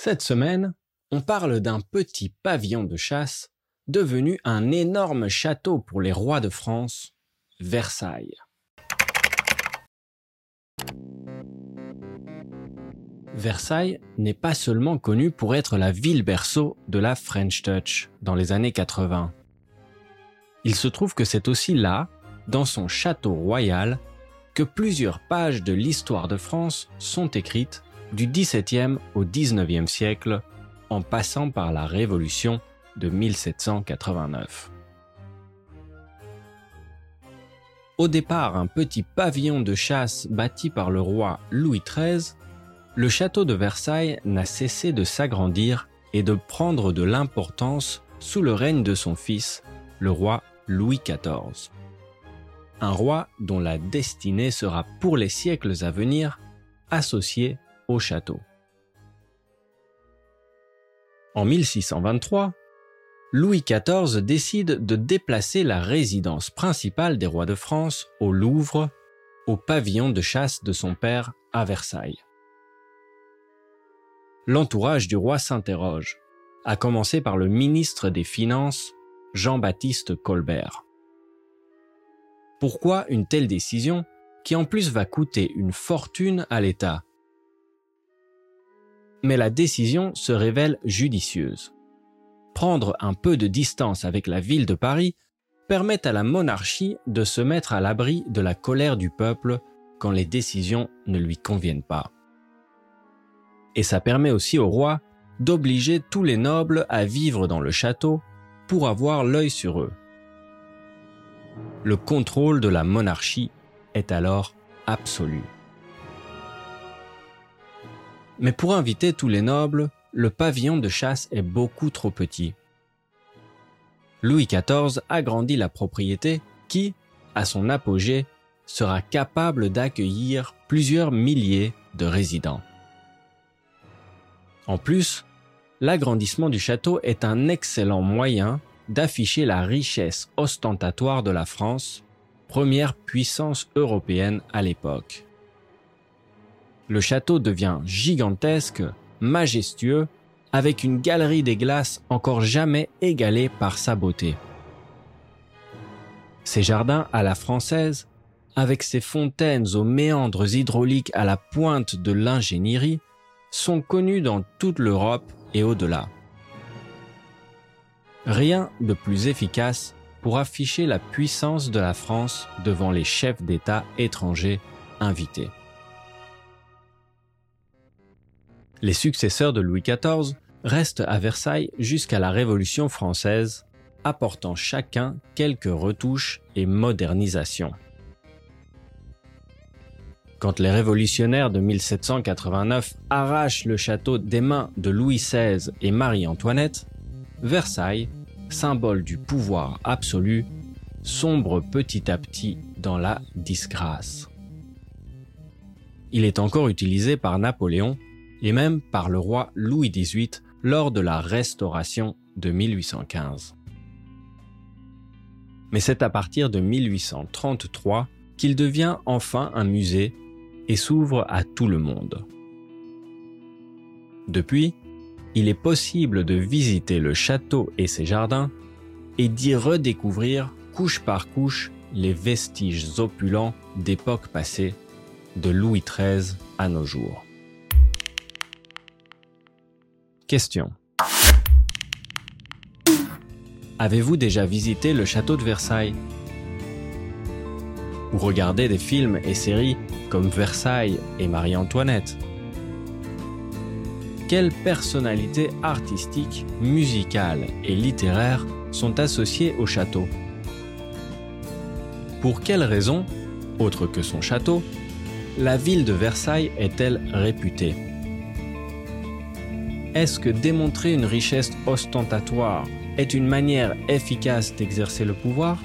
Cette semaine, on parle d'un petit pavillon de chasse devenu un énorme château pour les rois de France, Versailles. Versailles n'est pas seulement connu pour être la ville berceau de la French Touch dans les années 80. Il se trouve que c'est aussi là, dans son château royal, que plusieurs pages de l'histoire de France sont écrites du XVIIe au XIXe siècle en passant par la Révolution de 1789. Au départ un petit pavillon de chasse bâti par le roi Louis XIII, le château de Versailles n'a cessé de s'agrandir et de prendre de l'importance sous le règne de son fils, le roi Louis XIV. Un roi dont la destinée sera pour les siècles à venir associée au château. En 1623, Louis XIV décide de déplacer la résidence principale des rois de France au Louvre, au pavillon de chasse de son père à Versailles. L'entourage du roi s'interroge, à commencer par le ministre des Finances, Jean-Baptiste Colbert. Pourquoi une telle décision qui en plus va coûter une fortune à l'État? Mais la décision se révèle judicieuse. Prendre un peu de distance avec la ville de Paris permet à la monarchie de se mettre à l'abri de la colère du peuple quand les décisions ne lui conviennent pas. Et ça permet aussi au roi d'obliger tous les nobles à vivre dans le château pour avoir l'œil sur eux. Le contrôle de la monarchie est alors absolu. Mais pour inviter tous les nobles, le pavillon de chasse est beaucoup trop petit. Louis XIV agrandit la propriété qui, à son apogée, sera capable d'accueillir plusieurs milliers de résidents. En plus, l'agrandissement du château est un excellent moyen d'afficher la richesse ostentatoire de la France, première puissance européenne à l'époque le château devient gigantesque, majestueux, avec une galerie des glaces encore jamais égalée par sa beauté. Ces jardins à la française, avec ses fontaines aux méandres hydrauliques à la pointe de l'ingénierie, sont connus dans toute l'Europe et au-delà. Rien de plus efficace pour afficher la puissance de la France devant les chefs d'État étrangers invités. Les successeurs de Louis XIV restent à Versailles jusqu'à la Révolution française, apportant chacun quelques retouches et modernisations. Quand les révolutionnaires de 1789 arrachent le château des mains de Louis XVI et Marie-Antoinette, Versailles, symbole du pouvoir absolu, sombre petit à petit dans la disgrâce. Il est encore utilisé par Napoléon et même par le roi Louis XVIII lors de la Restauration de 1815. Mais c'est à partir de 1833 qu'il devient enfin un musée et s'ouvre à tout le monde. Depuis, il est possible de visiter le château et ses jardins et d'y redécouvrir couche par couche les vestiges opulents d'époques passées, de Louis XIII à nos jours. Question. Avez-vous déjà visité le château de Versailles? Ou regardé des films et séries comme Versailles et Marie-Antoinette? Quelles personnalités artistiques, musicales et littéraires sont associées au château? Pour quelles raisons, autre que son château, la ville de Versailles est-elle réputée? Est-ce que démontrer une richesse ostentatoire est une manière efficace d'exercer le pouvoir?